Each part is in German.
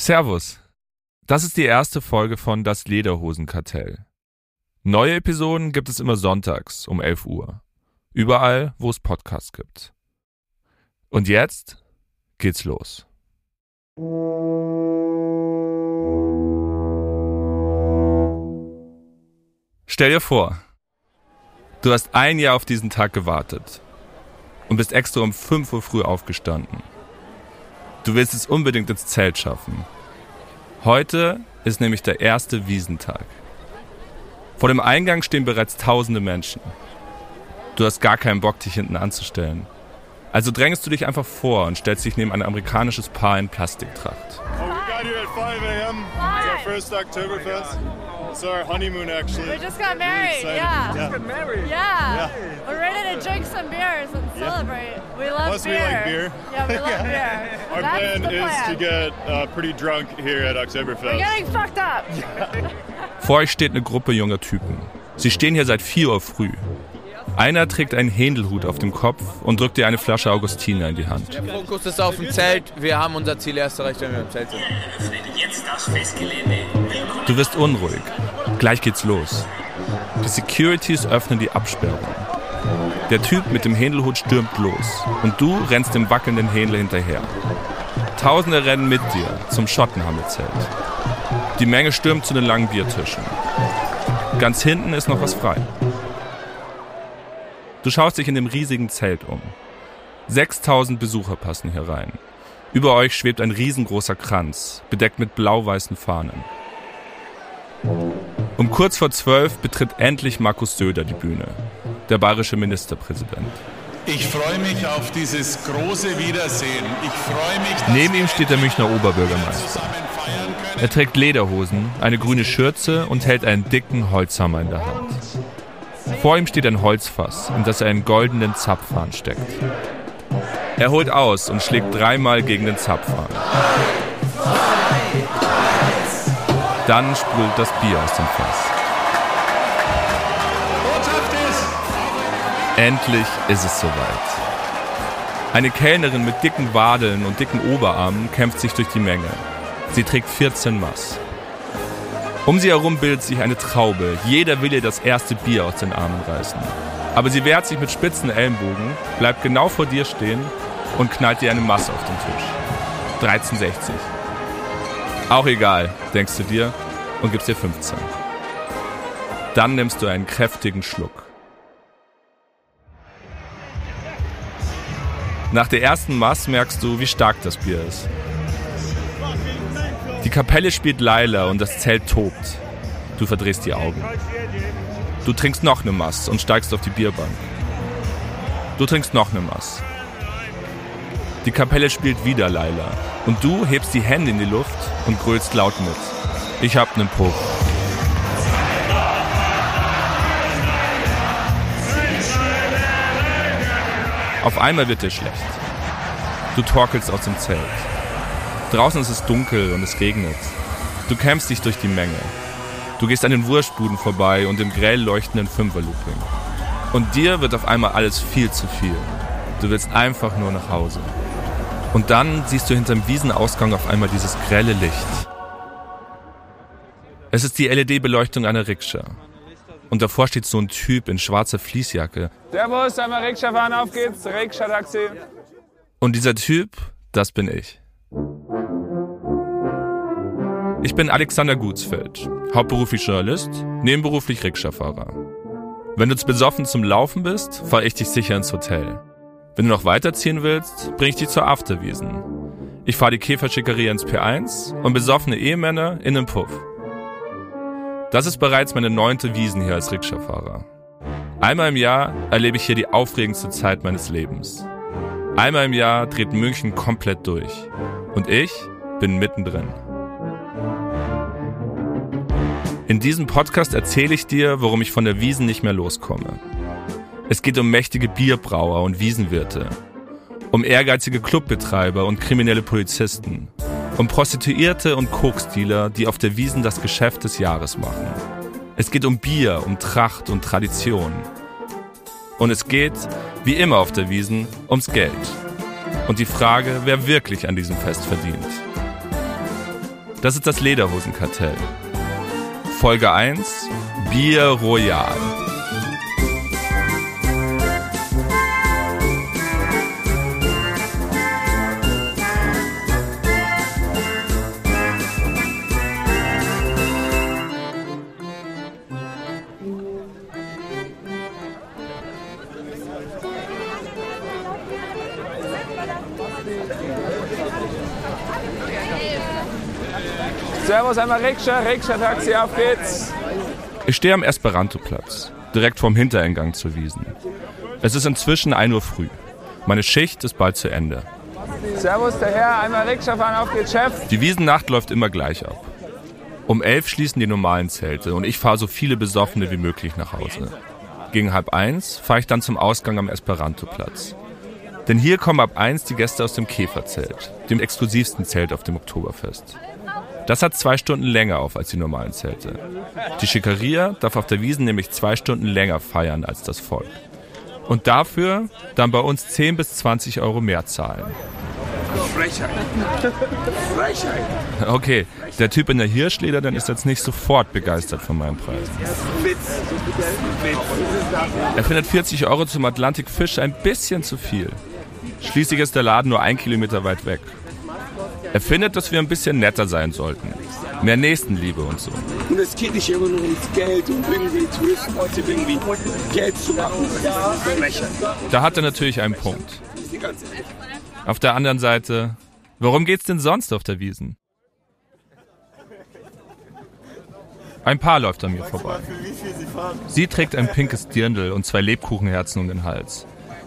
Servus. Das ist die erste Folge von Das Lederhosenkartell. Neue Episoden gibt es immer sonntags um 11 Uhr. Überall, wo es Podcasts gibt. Und jetzt geht's los. Stell dir vor, du hast ein Jahr auf diesen Tag gewartet und bist extra um 5 Uhr früh aufgestanden. Du willst es unbedingt ins Zelt schaffen. Heute ist nämlich der erste Wiesentag. Vor dem Eingang stehen bereits tausende Menschen. Du hast gar keinen Bock, dich hinten anzustellen. Also drängst du dich einfach vor und stellst dich neben ein amerikanisches Paar in Plastiktracht. Oh, we got here at 5 a.m. It's our first Oktoberfest. It's our honeymoon, actually. We just got Really married, excited. yeah. yeah. Get married. Yeah. We're ready to drink some beers and Yeah. celebrate. We love Plus we beer. like beer. Yeah, we love beer. Our That's plan the is to plan. get uh, pretty drunk here at We're Oktoberfest. getting fucked up. Vor euch steht eine Gruppe junger Typen. Sie stehen hier seit 4 Uhr früh. Einer trägt einen Händelhut auf dem Kopf und drückt dir eine Flasche Augustiner in die Hand. Der Fokus ist auf dem Zelt. Wir haben unser Ziel erst erreicht, wenn wir im Zelt sind. Du wirst unruhig. Gleich geht's los. Die Securities öffnen die Absperrung. Der Typ mit dem Händelhut stürmt los und du rennst dem wackelnden Händler hinterher. Tausende rennen mit dir zum Schottenhammelzelt. Die Menge stürmt zu den langen Biertischen. Ganz hinten ist noch was frei. Du schaust dich in dem riesigen Zelt um. 6000 Besucher passen hier rein. Über euch schwebt ein riesengroßer Kranz, bedeckt mit blau-weißen Fahnen. Um kurz vor zwölf betritt endlich Markus Söder die Bühne, der bayerische Ministerpräsident. Ich freue mich auf dieses große Wiedersehen. Ich freue mich, Neben ihm steht der Münchner Oberbürgermeister. Er trägt Lederhosen, eine grüne Schürze und hält einen dicken Holzhammer in der Hand. Vor ihm steht ein Holzfass, in das er einen goldenen Zapfhahn steckt. Er holt aus und schlägt dreimal gegen den Zapfhahn. Dann sprüht das Bier aus dem Fass. Endlich ist es soweit. Eine Kellnerin mit dicken Wadeln und dicken Oberarmen kämpft sich durch die Menge. Sie trägt 14 Mass. Um sie herum bildet sich eine Traube. Jeder will ihr das erste Bier aus den Armen reißen. Aber sie wehrt sich mit spitzen Ellenbogen, bleibt genau vor dir stehen und knallt dir eine Masse auf den Tisch. 13,60. Auch egal, denkst du dir und gibst dir 15. Dann nimmst du einen kräftigen Schluck. Nach der ersten Mass merkst du, wie stark das Bier ist. Die Kapelle spielt Laila und das Zelt tobt. Du verdrehst die Augen. Du trinkst noch eine Mass und steigst auf die Bierbank. Du trinkst noch eine Mass. Die Kapelle spielt wieder Laila und du hebst die Hände in die Luft und grölst laut mit. Ich hab nen Puff. Auf einmal wird dir schlecht. Du torkelst aus dem Zelt. Draußen ist es dunkel und es regnet. Du kämpfst dich durch die Menge. Du gehst an den Wurstbuden vorbei und im grell leuchtenden Fünferlooping. Und dir wird auf einmal alles viel zu viel. Du willst einfach nur nach Hause. Und dann siehst du hinterm Wiesenausgang auf einmal dieses grelle Licht. Es ist die LED-Beleuchtung einer Rikscha. Und davor steht so ein Typ in schwarzer Fließjacke. Servus, einmal Rikscha fahren, auf geht's. Rikscha-Taxi. Und dieser Typ, das bin ich. Ich bin Alexander Gutsfeld, hauptberuflich Journalist, nebenberuflich Rikscha-Fahrer. Wenn du zu besoffen zum Laufen bist, fahre ich dich sicher ins Hotel. Wenn du noch weiterziehen willst, bring ich dich zur Afterwiesen. Ich fahre die Käferschickerie ins P1 und besoffene Ehemänner in den Puff. Das ist bereits meine neunte Wiesen hier als Rikscha-Fahrer. Einmal im Jahr erlebe ich hier die aufregendste Zeit meines Lebens. Einmal im Jahr dreht München komplett durch. Und ich bin mittendrin. In diesem Podcast erzähle ich dir, warum ich von der Wiesen nicht mehr loskomme. Es geht um mächtige Bierbrauer und Wiesenwirte. Um ehrgeizige Clubbetreiber und kriminelle Polizisten. Um Prostituierte und Koksdealer, die auf der Wiesen das Geschäft des Jahres machen. Es geht um Bier, um Tracht und Tradition. Und es geht, wie immer auf der Wiesen, ums Geld. Und die Frage, wer wirklich an diesem Fest verdient. Das ist das Lederhosenkartell. Folge 1 Bier Royal. Servus, einmal Rikscha, Rikscha-Taxi, auf geht's. Ich stehe am Esperanto-Platz, direkt vorm Hintereingang zur Wiesen. Es ist inzwischen 1 Uhr früh. Meine Schicht ist bald zu Ende. Servus, der Herr, einmal Rikscha fahren, auf geht's, Chef. Die Wiesennacht läuft immer gleich ab. Um elf schließen die normalen Zelte und ich fahre so viele Besoffene wie möglich nach Hause. Gegen halb eins fahre ich dann zum Ausgang am Esperanto-Platz. Denn hier kommen ab eins die Gäste aus dem Käferzelt, dem exklusivsten Zelt auf dem Oktoberfest. Das hat zwei Stunden länger auf als die normalen Zelte. Die Schickeria darf auf der Wiesen nämlich zwei Stunden länger feiern als das Volk. Und dafür dann bei uns 10 bis 20 Euro mehr zahlen. Frechheit. Frechheit. Okay, der Typ in der Hirschleder, dann ist jetzt nicht sofort begeistert von meinem Preis. Er findet 40 Euro zum Atlantic Fisch ein bisschen zu viel. Schließlich ist der Laden nur ein Kilometer weit weg. Er findet, dass wir ein bisschen netter sein sollten. Mehr Nächstenliebe und so. Und es geht nicht immer nur ums Geld und irgendwie Touristen heute irgendwie Geld zu machen. Da hat er natürlich einen Punkt. Auf der anderen Seite, worum geht's denn sonst auf der Wiesen? Ein Paar läuft an mir vorbei. Sie trägt ein pinkes Dirndl und zwei Lebkuchenherzen um den Hals.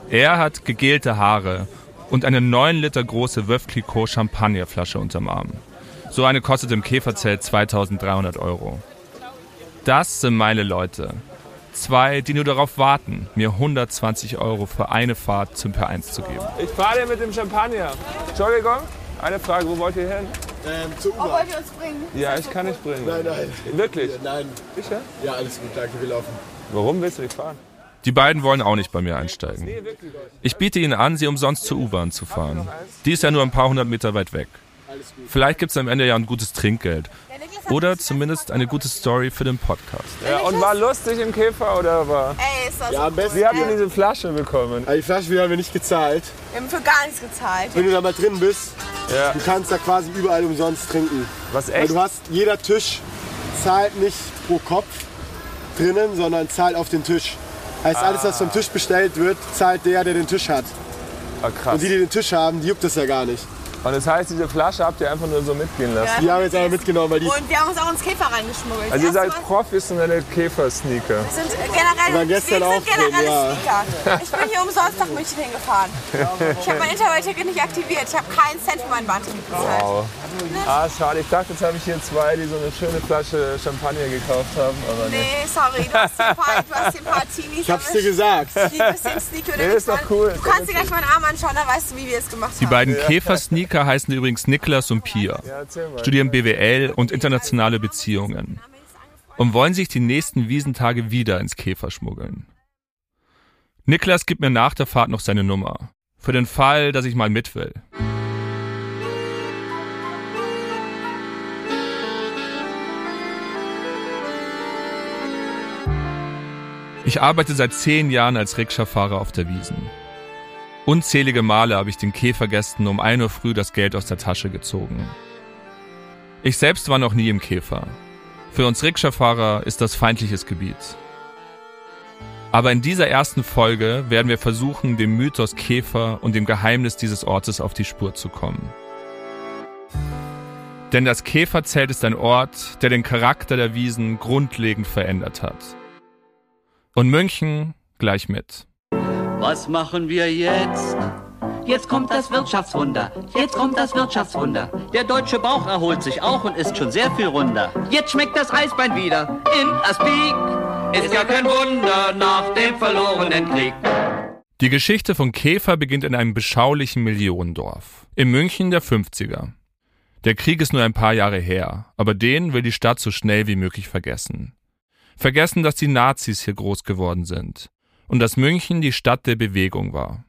Er hat gegelte Haare und eine 9 Liter große Veuve Clicquot Champagnerflasche unterm Arm. So eine kostet im Käferzelt 2300 Euro. Das sind meine Leute. Zwei, die nur darauf warten, mir 120 Euro für eine Fahrt zum P1 zu geben. Ich fahre dir mit dem Champagner. Entschuldigung, eine Frage, wo wollt ihr hin? Ähm, zur Oh, U-Bahn. wollt ihr uns bringen? Ja, ich kann nicht bringen. Nein, nein. Wirklich? Nein. Sicher? Ja, alles gut, danke, wir laufen. Warum willst du nicht fahren? Die beiden wollen auch nicht bei mir einsteigen. Ich biete ihnen an, sie umsonst zur U-Bahn zu fahren. Die ist ja nur ein paar hundert Meter weit weg. Vielleicht gibt's am Ende ja ein gutes Trinkgeld. Oder zumindest eine gute Story für den Podcast. Ja, und war lustig im Käfer oder war? Ey, ist das Ja, am besten. Wie habt ihr diese Flasche bekommen? Also die Flasche haben wir nicht gezahlt. Wir haben für gar nichts gezahlt. Wenn du da mal drin bist, Ja. du kannst da quasi überall umsonst trinken. Was Weil echt? du hast, jeder Tisch zahlt nicht pro Kopf drinnen, sondern zahlt auf den Tisch. Heißt, alles, was vom Tisch bestellt wird, zahlt der, der den Tisch hat. Ah, krass. Und die, die den Tisch haben, die juckt das ja gar nicht. Und das heißt, diese Flasche habt ihr einfach nur so mitgehen lassen? Die haben jetzt aber mitgenommen, weil die Und wir haben uns auch ins Käfer reingeschmuggelt. Also ihr Das seid Mal- professionelle Käfer-Sneaker. Wir sind generell, waren gestern wir auch sind generelle drin, Sneaker. Ich bin hier umsonst nach München hingefahren. Ich habe mein Interrail-Ticket nicht aktiviert. Ich habe keinen Cent für mein Bahnticket bezahlt. Wow. Ah, schade. Ich dachte, jetzt habe ich hier zwei, die so eine schöne Flasche Champagner gekauft haben. Aber nee. Nee, sorry, du hast hier ein paar, du hast ein paar Teenies Ich hab's dir gesagt. Die Sneaker Nee, ist doch cool. Du kannst dir gleich meinen Arm anschauen, dann weißt du, wie wir es gemacht Die haben. beiden Käfer-Sneaker heißen übrigens Niklas und Pia, Ja, erzähl mal. studieren BWL und internationale Beziehungen und wollen sich die nächsten Wiesentage wieder ins Käfer schmuggeln. Niklas gibt mir nach der Fahrt noch seine Nummer. Für den Fall, dass ich mal mit will. Ich arbeite seit zehn Jahren als Rikscha-Fahrer auf der Wiesen. Unzählige Male habe ich den Käfergästen um 1 Uhr früh das Geld aus der Tasche gezogen. Ich selbst war noch nie im Käfer. Für uns Rikscha-Fahrer ist das feindliches Gebiet. Aber in dieser ersten Folge werden wir versuchen, dem Mythos Käfer und dem Geheimnis dieses Ortes auf die Spur zu kommen. Denn das Käferzelt ist ein Ort, der den Charakter der Wiesen grundlegend verändert hat. Und München gleich mit. Was machen wir jetzt? Jetzt kommt das Wirtschaftswunder. Jetzt kommt das Wirtschaftswunder. Der deutsche Bauch erholt sich auch und ist schon sehr viel runder. Jetzt schmeckt das Eisbein wieder in Aspik. Ist ja kein Wunder nach dem verlorenen Krieg. Die Geschichte von Käfer beginnt in einem beschaulichen Millionendorf. In München der 50er. Der Krieg ist nur ein paar Jahre her, aber den will die Stadt so schnell wie möglich vergessen. Vergessen, dass die Nazis hier groß geworden sind und dass München die Stadt der Bewegung war.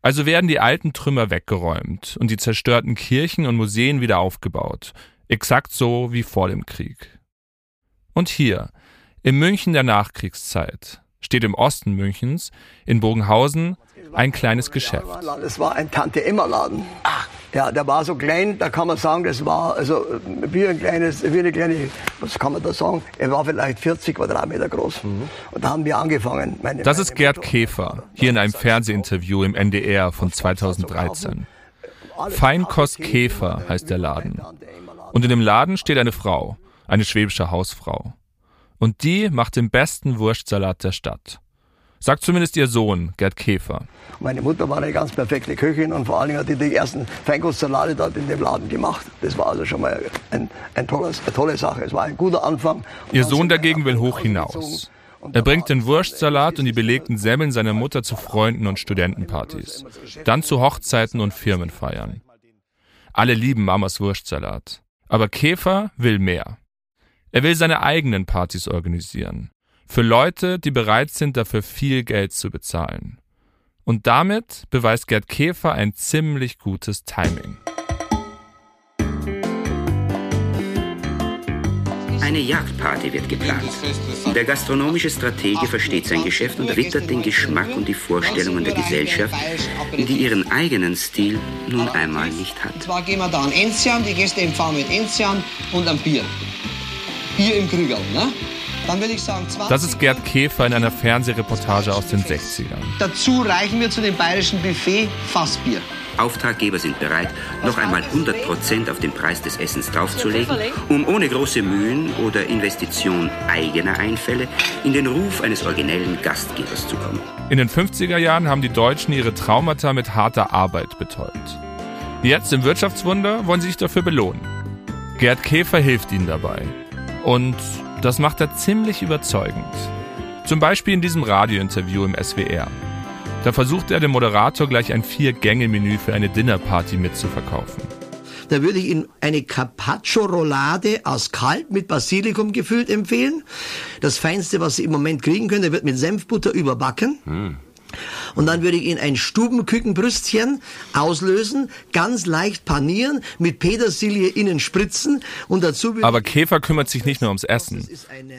Also werden die alten Trümmer weggeräumt und die zerstörten Kirchen und Museen wieder aufgebaut, Exakt so wie vor dem Krieg. Und hier, im München der Nachkriegszeit, steht im Osten Münchens, in Bogenhausen, ein kleines Geschäft. Es war ein Tante-Emma-Laden. Ja, der war so klein, da kann man sagen, das war also wie ein kleines, wie eine kleine, was kann man da sagen? Er war vielleicht 40 Quadratmeter groß. Und da haben wir angefangen. Meine, Das ist Gerd Käfer, hier in einem Fernsehinterview im NDR von 2013. Feinkost Käfer heißt der Laden. Und in dem Laden steht eine Frau, eine schwäbische Hausfrau. Und die macht den besten Wurstsalat der Stadt. Sagt zumindest ihr Sohn, Gerd Käfer. Meine Mutter war eine ganz perfekte Köchin und vor allen Dingen hat die die ersten Feinkostsalate dort in dem Laden gemacht. Das war also schon mal ein, ein tolles, eine tolle Sache. Es war ein guter Anfang. Ihr Sohn dagegen will hoch hinaus. Er bringt den Wurstsalat und die belegten Semmeln seiner Mutter zu Freunden und Studentenpartys. Dann zu Hochzeiten und Firmenfeiern. Alle lieben Mamas Wurstsalat. Aber Käfer will mehr. Er will seine eigenen Partys organisieren. Für Leute, die bereit sind, dafür viel Geld zu bezahlen. Und damit beweist Gerd Käfer ein ziemlich gutes Timing. Eine Jagdparty wird geplant. Der gastronomische Stratege versteht sein Geschäft und wittert den Geschmack und die Vorstellungen der Gesellschaft, die ihren eigenen Stil nun einmal nicht hat. Und zwar gehen wir da an Enzian, die Gäste empfangen mit Enzian und ein Bier. Bier im Krügel, ne? Dann würde ich sagen 20. Das ist Gerd Käfer in einer Fernsehreportage aus den 60ern. Dazu reichen wir zu dem bayerischen Buffet Fassbier. Auftraggeber sind bereit, noch einmal 100 Prozent auf den Preis des Essens draufzulegen, um ohne große Mühen oder Investition eigener Einfälle in den Ruf eines originellen Gastgebers zu kommen. In den 50er Jahren haben die Deutschen ihre Traumata mit harter Arbeit betäubt. Jetzt im Wirtschaftswunder wollen sie sich dafür belohnen. Gerd Käfer hilft ihnen dabei. Und das macht er ziemlich überzeugend. Zum Beispiel in diesem Radiointerview im SWR. Da versucht er dem Moderator gleich ein Vier-Gänge-Menü für eine Dinnerparty mitzuverkaufen. Da würde ich Ihnen eine Carpaccio-Roulade aus Kalb mit Basilikum gefüllt empfehlen. Das Feinste, was Sie im Moment kriegen können, der wird mit Senfbutter überbacken. Und dann würde ich Ihnen ein Stubenkükenbrüstchen auslösen, ganz leicht panieren, mit Petersilie innen spritzen und dazu würde Aber Käfer kümmert sich nicht nur ums Essen,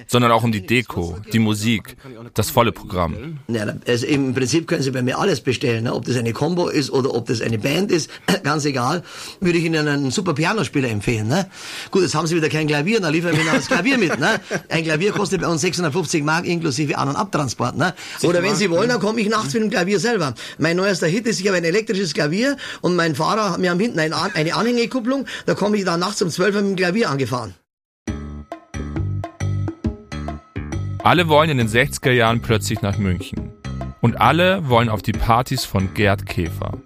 sondern auch um die Deko, die Musik, das volle Programm. Ja, also im Prinzip können Sie bei mir alles bestellen, ne? ob das eine Combo ist oder ob das eine Band ist, ganz egal. Würde ich Ihnen einen super Pianospieler empfehlen. Ne? Gut, jetzt haben Sie wieder kein Klavier, dann liefern wir Ihnen das Klavier mit. Ne? Ein Klavier kostet bei uns 650 Mark inklusive An- und Abtransport. Ne? Oder wenn Sie wollen, dann komme ich nachts mit dem Klavier selber. Mein neuester Hit ist, ich habe ein elektrisches Klavier und mein Fahrer, wir haben hinten eine, An- eine Anhängekupplung, da komme ich da nachts um 12 Uhr mit dem Klavier angefahren. Alle wollen in den 60er Jahren plötzlich nach München. Und alle wollen auf die Partys von Gerd Käfer.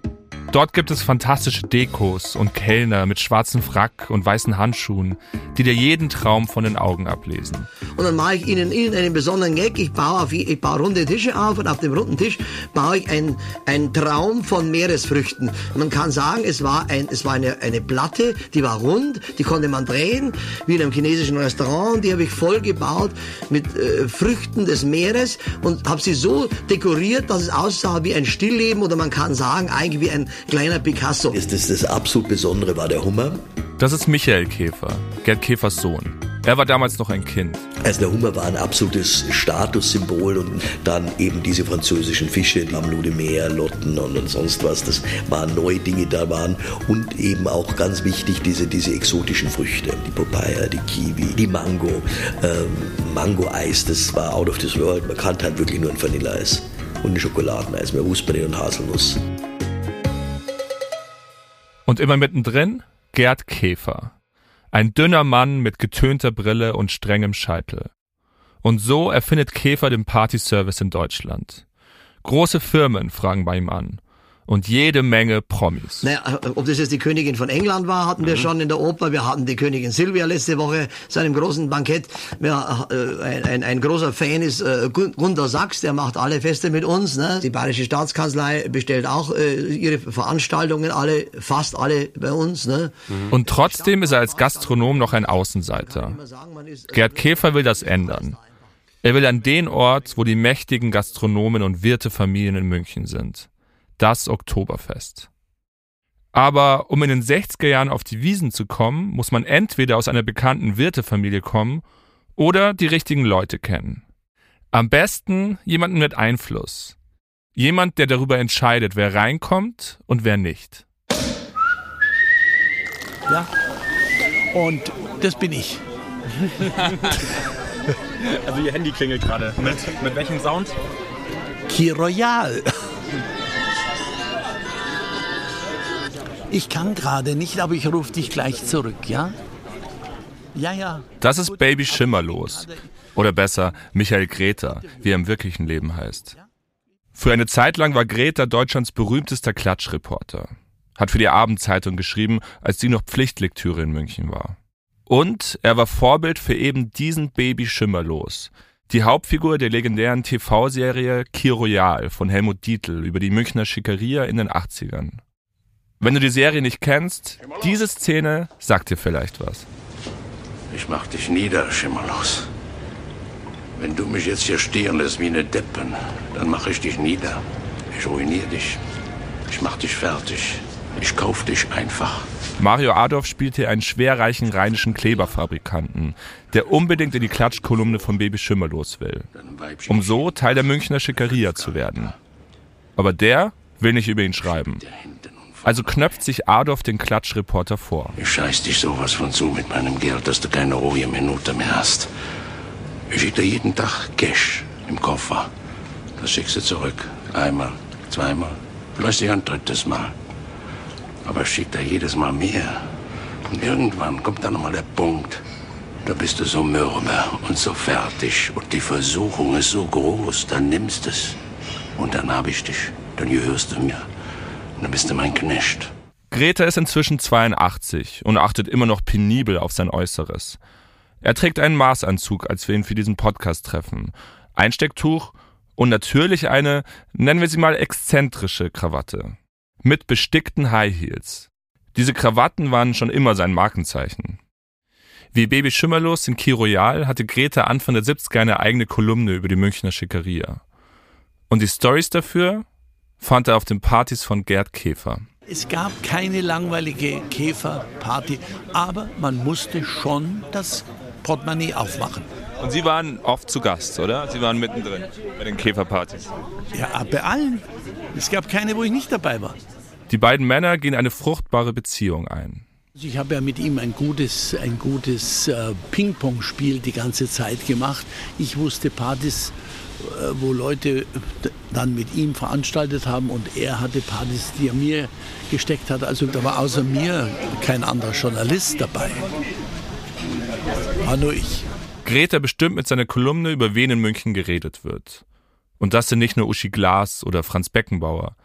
Dort gibt es fantastische Dekos und Kellner mit schwarzem Frack und weißen Handschuhen, die dir jeden Traum von den Augen ablesen. Und dann mache ich Ihnen irgendeinen besonderen Gag. Ich baue, auf, ich baue runde Tische auf und auf dem runden Tisch baue ich ein, ein Traum von Meeresfrüchten. Man kann sagen, es war, ein, es war eine, eine Platte, die war rund, die konnte man drehen, wie in einem chinesischen Restaurant. Die habe ich voll gebaut mit äh, Früchten des Meeres und habe sie so dekoriert, dass es aussah wie ein Stillleben oder man kann sagen, eigentlich wie ein kleiner Picasso. Das, das, das absolut Besondere war der Hummer. Das ist Michael Käfer, Gerd Käfers Sohn. Er war damals noch ein Kind. Also der Hummer war ein absolutes Statussymbol und dann eben diese französischen Fische, die Blue de Meer, Lotten und, und sonst was. Das waren neue Dinge da waren und eben auch ganz wichtig diese, diese exotischen Früchte. Die Papaya, die Kiwi, die Mango, ähm, Mango-Eis, das war out of this world. Man kannte halt wirklich nur ein Vanilleeis und ein Schokoladeneis, mehr wusste man nicht und Haselnuss. Und immer mittendrin Gerd Käfer. Ein dünner Mann mit getönter Brille und strengem Scheitel. Und so erfindet Käfer den Partyservice in Deutschland. Große Firmen fragen bei ihm an. Und jede Menge Promis. Naja, ob das jetzt die Königin von England war, hatten wir schon in der Oper. Wir hatten die Königin Silvia letzte Woche zu einem großen Bankett. Ja, äh, ein, ein, ein großer Fan ist äh, Gunter Sachs, der macht alle Feste mit uns. Ne? Die Bayerische Staatskanzlei bestellt auch äh, ihre Veranstaltungen, alle, fast alle bei uns. Ne? Und trotzdem ist er als Gastronom noch ein Außenseiter. Gerd Käfer will das ändern. Er will an den Ort, wo die mächtigen Gastronomen und Wirtefamilien in München sind. Das Oktoberfest. Aber um in den 60er Jahren auf die Wiesen zu kommen, muss man entweder aus einer bekannten Wirtefamilie kommen oder die richtigen Leute kennen. Am besten jemanden mit Einfluss. Jemand, der darüber entscheidet, wer reinkommt und wer nicht. Ja, und das bin ich. also Ihr Handy klingelt gerade. Mit, mit welchem Sound? Key Royal. Ich kann gerade nicht, aber ich rufe dich gleich zurück, ja? Ja, ja. Das ist Baby Schimmerlos. Oder besser, Michael Greta, wie er im wirklichen Leben heißt. Für eine Zeit lang war Greta Deutschlands berühmtester Klatschreporter. Hat für die Abendzeitung geschrieben, als sie noch Pflichtlektüre in München war. Und er war Vorbild für eben diesen Baby Schimmerlos. Die Hauptfigur der legendären TV-Serie Kiroyal von Helmut Dietl über die Münchner Schickeria in den 80ern. Wenn du die Serie nicht kennst, diese Szene sagt dir vielleicht was. Ich mach dich nieder, Schimmerlos. Wenn du mich jetzt hier stehen lässt wie eine Deppen, dann mach ich dich nieder. Ich ruiniere dich. Ich mach dich fertig. Ich kauf dich einfach. Mario Adolf spielte einen schwerreichen rheinischen Kleberfabrikanten, der unbedingt in die Klatschkolumne von Baby Schimmerlos will, um so Teil der Münchner Schickeria zu werden. Aber der will nicht über ihn schreiben. Also knöpft sich Adolf den Klatschreporter vor. Ich scheiß dich sowas von zu mit meinem Geld, dass du keine ruhige Minute mehr hast. Ich schicke dir jeden Tag Cash im Koffer. Das schickst du zurück. Einmal, zweimal, vielleicht ein drittes Mal. Aber ich schick dir jedes Mal mehr. Und irgendwann kommt dann nochmal der Punkt. Da bist du so mürbe und so fertig und die Versuchung ist so groß, dann nimmst es. Und dann hab ich dich. Dann gehörst du mir. Dann bist du mein Knecht. Greta ist inzwischen 82 und achtet immer noch penibel auf sein Äußeres. Er trägt einen Maßanzug, als wir ihn für diesen Podcast treffen. Einstecktuch und natürlich eine, nennen wir sie mal, exzentrische Krawatte. Mit bestickten High Heels. Diese Krawatten waren schon immer sein Markenzeichen. Wie Baby Schimmerlos in Key Royal hatte Greta Anfang der 70er eine eigene Kolumne über die Münchner Schickeria. Und die Stories dafür fand er auf den Partys von Gerd Käfer. Es gab keine langweilige Käferparty, aber man musste schon das Portemonnaie aufmachen. Und Sie waren oft zu Gast, oder? Sie waren mittendrin bei den Käferpartys. Ja, bei allen. Es gab keine, wo ich nicht dabei war. Die beiden Männer gehen eine fruchtbare Beziehung ein. Ich habe ja mit ihm ein gutes, ein gutes äh, Ping-Pong-Spiel die ganze Zeit gemacht. Ich wusste Partys, wo Leute dann mit ihm veranstaltet haben und er hatte Partys, die er mir gesteckt hat. Also da war außer mir kein anderer Journalist dabei. War nur ich. Greta bestimmt mit seiner Kolumne, über wen in München geredet wird. Und das sind nicht nur Uschi Glas oder Franz Beckenbauer,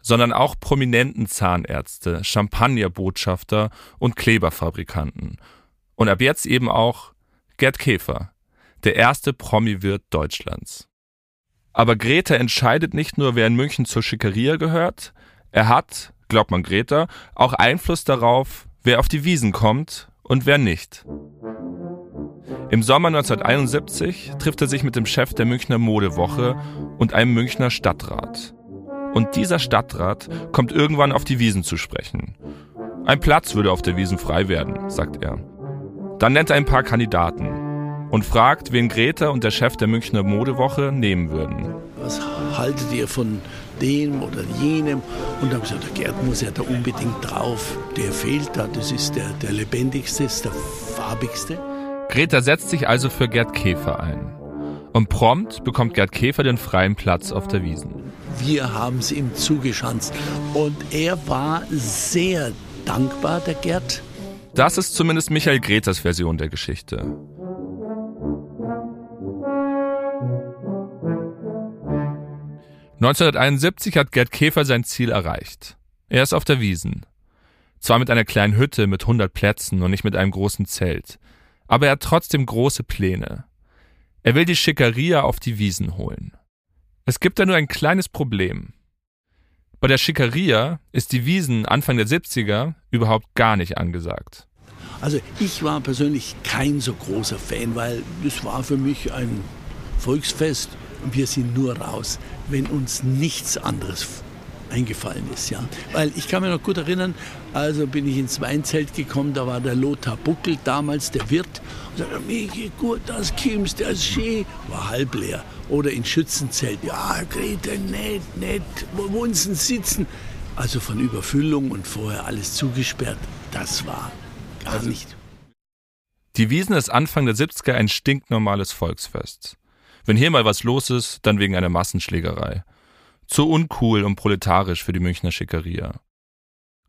sondern auch prominenten Zahnärzte, Champagnerbotschafter und Kleberfabrikanten. Und ab jetzt eben auch Gerd Käfer, der erste Promi-Wirt Deutschlands. Aber Greta entscheidet nicht nur, wer in München zur Schickeria gehört, er hat, glaubt man Greta, auch Einfluss darauf, wer auf die Wiesen kommt und wer nicht. Im Sommer 1971 trifft er sich mit dem Chef der Münchner Modewoche und einem Münchner Stadtrat. Und dieser Stadtrat kommt irgendwann auf die Wiesen zu sprechen. Ein Platz würde auf der Wiesen frei werden, sagt er. Dann nennt er ein paar Kandidaten und fragt, wen Greta und der Chef der Münchner Modewoche nehmen würden. Was haltet ihr von dem oder jenem? Und dann habe ich gesagt, der Gerd muss ja da unbedingt drauf. Der fehlt da, das ist der, der lebendigste, ist der farbigste. Greta setzt sich also für Gerd Käfer ein. Und prompt bekommt Gerd Käfer den freien Platz auf der Wiesen. Wir haben es ihm zugeschanzt. Und er war sehr dankbar, der Gerd. Das ist zumindest Michael Greters Version der Geschichte. ...1971 hat Gerd Käfer sein Ziel erreicht. Er ist auf der Wiesen. Zwar mit einer kleinen Hütte mit 100 Plätzen und nicht mit einem großen Zelt. Aber er hat trotzdem große Pläne. Er will die Schickeria auf die Wiesen holen. Es gibt da nur ein kleines Problem. Bei der Schickeria ist die Wiesen Anfang der 70er überhaupt gar nicht angesagt. Also ich war persönlich kein so großer Fan, weil es war für mich ein Volksfest wir sind nur raus, wenn uns nichts anderes eingefallen ist, ja. Weil ich kann mich noch gut erinnern, also bin ich ins Weinzelt gekommen, da war der Lothar Buckel, damals der Wirt, und sagte, mir geht gut, das Kims, das Schee, war halb leer. Oder in Schützenzelt, ja, Grete, nett, nett, wo Sie sitzen? Also von Überfüllung und vorher alles zugesperrt, das war gar also, nicht. Die Wiesen ist Anfang der 70er ein stinknormales Volksfest. Wenn hier mal was los ist, dann wegen einer Massenschlägerei. Zu uncool und proletarisch für die Münchner Schickeria.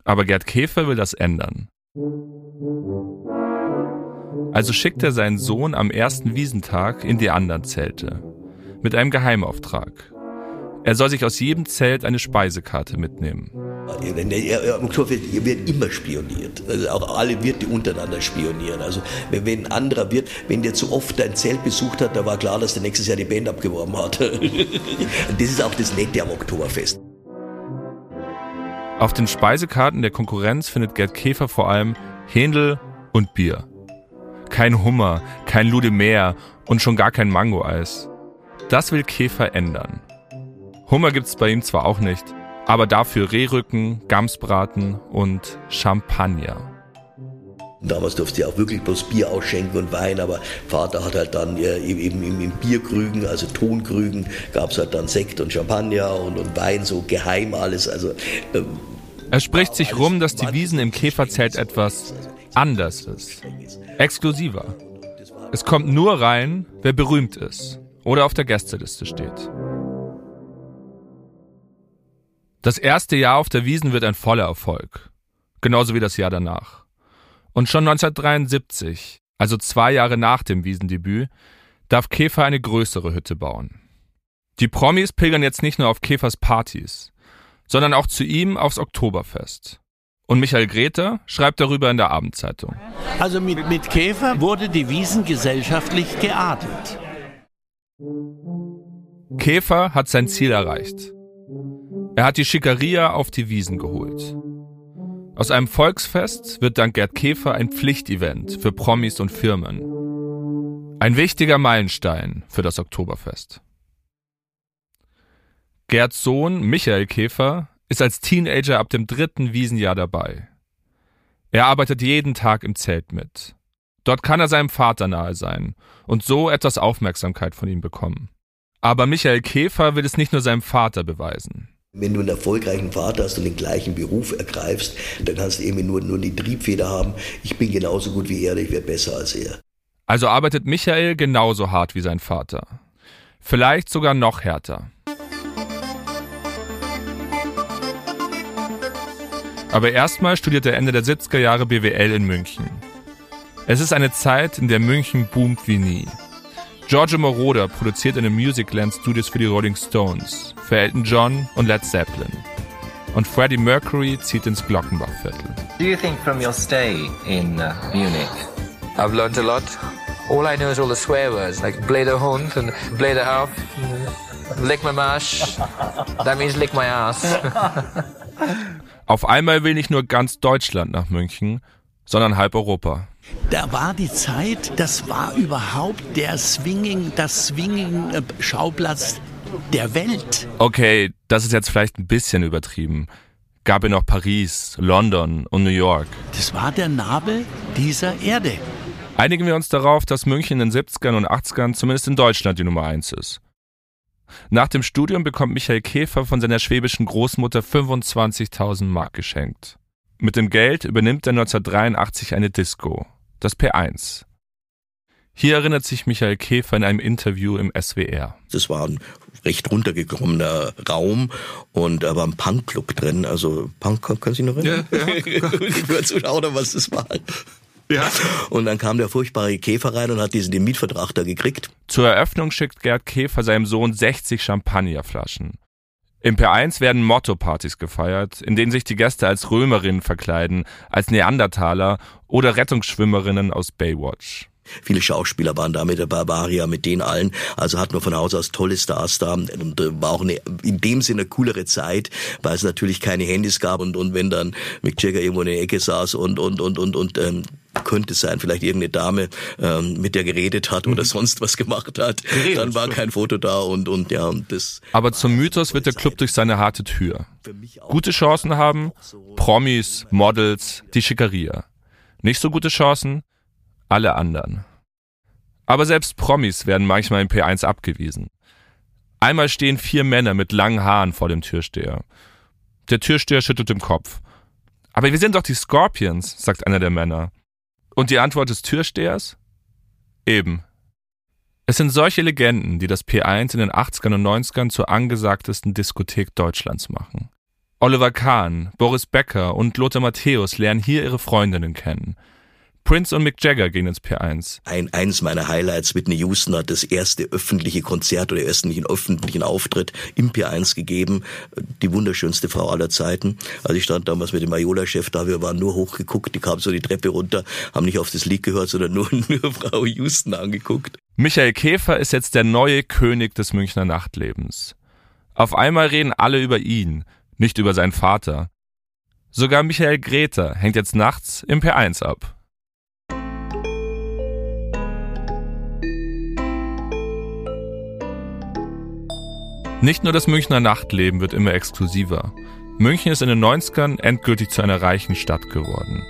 Aber Gerd Käfer will das ändern. Also schickt er seinen Sohn am ersten Wiesentag in die anderen Zelte. Mit einem Geheimauftrag. Er soll sich aus jedem Zelt eine Speisekarte mitnehmen. Am Oktoberfest wird immer spioniert. Also auch alle Wirte untereinander spionieren. Also wenn, wenn ein anderer Wirt, wenn der zu oft ein Zelt besucht hat, da war klar, dass der nächstes Jahr die Band abgeworben hat. das ist auch das Nette am Oktoberfest. Auf den Speisekarten der Konkurrenz findet Gerd Käfer vor allem Händel und Bier. Kein Hummer, kein Lude Meer und schon gar kein Mangoeis. Das will Käfer ändern. Hummer gibt's bei ihm zwar auch nicht, aber dafür Rehrücken, Gamsbraten und Champagner. Damals durfte sie auch wirklich bloß Bier ausschenken und Wein, aber Vater hat halt dann äh, eben im, Bierkrügen, also Tonkrügen, gab es halt dann Sekt und Champagner und, und Wein, so geheim alles. Also, ähm, es spricht sich rum, dass die Wiesen im Käferzelt etwas anders ist. Exklusiver. Es kommt nur rein, wer berühmt ist oder auf der Gästeliste steht. Das erste Jahr auf der Wiesen wird ein voller Erfolg. Genauso wie das Jahr danach. Und schon 1973, also zwei Jahre nach dem Wiesendebüt, darf Käfer eine größere Hütte bauen. Die Promis pilgern jetzt nicht nur auf Käfers Partys, sondern auch zu ihm aufs Oktoberfest. Und Michael Grete schreibt darüber in der Abendzeitung. Also mit, mit Käfer wurde die Wiesen gesellschaftlich geadelt. Käfer hat sein Ziel erreicht. Er hat die Schickeria auf die Wiesen geholt. Aus einem Volksfest wird dank Gerd Käfer ein Pflichtevent für Promis und Firmen. Ein wichtiger Meilenstein für das Oktoberfest. Gerds Sohn Michael Käfer ist als Teenager ab dem dritten Wiesenjahr dabei. Er arbeitet jeden Tag im Zelt mit. Dort kann er seinem Vater nahe sein und so etwas Aufmerksamkeit von ihm bekommen. Aber Michael Käfer will es nicht nur seinem Vater beweisen. Wenn du einen erfolgreichen Vater hast und den gleichen Beruf ergreifst, dann kannst du eben nur, nur die Triebfeder haben. Ich bin genauso gut wie er, ich werde besser als er. Also arbeitet Michael genauso hart wie sein Vater. Vielleicht sogar noch härter. Aber erstmal studiert er Ende der 70er Jahre BWL in München. Es ist eine Zeit, in der München boomt wie nie. Giorgio Moroder produziert in den Musicland Studios für die Rolling Stones, für Elton John und Led Zeppelin. Und Freddie Mercury zieht ins Glockenbachviertel. Do you think from your stay in uh, Munich? I've learned a lot. All I know is all the swear words like bleder Hund and bleder auf, lick my mash. That means lick my ass. Auf einmal will nicht nur ganz Deutschland nach München, sondern halb Europa. Da war die Zeit, das war überhaupt der Swinging, das Swinging-Schauplatz der Welt. Okay, das ist jetzt vielleicht ein bisschen übertrieben. Gab ja noch Paris, London und New York. Das war der Nabel dieser Erde. Einigen wir uns darauf, dass München in den 70ern und 80ern zumindest in Deutschland die Nummer 1 ist. Nach dem Studium bekommt Michael Käfer von seiner schwäbischen Großmutter 25.000 Mark geschenkt. Mit dem Geld übernimmt er 1983 eine Disco, das P1. Hier erinnert sich Michael Käfer in einem Interview im SWR. Das war ein recht runtergekommener Raum und da war ein Punkclub drin. Also Punk, können Sie noch erinnern? Ja, ja. ich würde zuschauen, was das war. Ja. Und dann kam der furchtbare Käfer rein und hat diesen den Mietvertrag da gekriegt. Zur Eröffnung schickt Gerd Käfer seinem Sohn 60 Champagnerflaschen. Im P1 werden Motto-Partys gefeiert, in denen sich die Gäste als Römerinnen verkleiden, als Neandertaler oder Rettungsschwimmerinnen aus Baywatch. Viele Schauspieler waren da mit der Barbaria, mit denen allen. Also hatten wir von Haus aus tolle Stars da und äh, war auch eine, in dem Sinne eine coolere Zeit, weil es natürlich keine Handys gab und, und wenn dann Mick Jagger irgendwo in der Ecke saß und, und, und, und, und ähm, könnte sein, vielleicht irgendeine Dame, ähm, mit der geredet hat oder sonst was gemacht hat, geredet. dann war kein Foto da und, und ja, und das. Aber zum Mythos wird der Club durch seine harte Tür. Gute Chancen haben Promis, Models, die Schickeria. Nicht so gute Chancen alle anderen. Aber selbst Promis werden manchmal im P1 abgewiesen. Einmal stehen vier Männer mit langen Haaren vor dem Türsteher. Der Türsteher schüttelt den Kopf. Aber wir sind doch die Scorpions, sagt einer der Männer. Und die Antwort des Türstehers? Eben. Es sind solche Legenden, die das P1 in den 80ern und 90ern zur angesagtesten Diskothek Deutschlands machen. Oliver Kahn, Boris Becker und Lothar Matthäus lernen hier ihre Freundinnen kennen. Prince und Mick Jagger gehen ins P1. Ein, eins meiner Highlights, Whitney Houston hat das erste öffentliche Konzert oder ersten öffentlichen Auftritt im P1 gegeben. Die wunderschönste Frau aller Zeiten. Also ich stand damals mit dem Majola-Chef da, wir waren nur hochgeguckt, die kam so die Treppe runter, haben nicht auf das Lied gehört, sondern nur, nur Frau Houston angeguckt. Michael Käfer ist jetzt der neue König des Münchner Nachtlebens. Auf einmal reden alle über ihn, nicht über seinen Vater. Sogar Michael Greta hängt jetzt nachts im P1 ab. Nicht nur das Münchner Nachtleben wird immer exklusiver. München ist in den 90ern endgültig zu einer reichen Stadt geworden.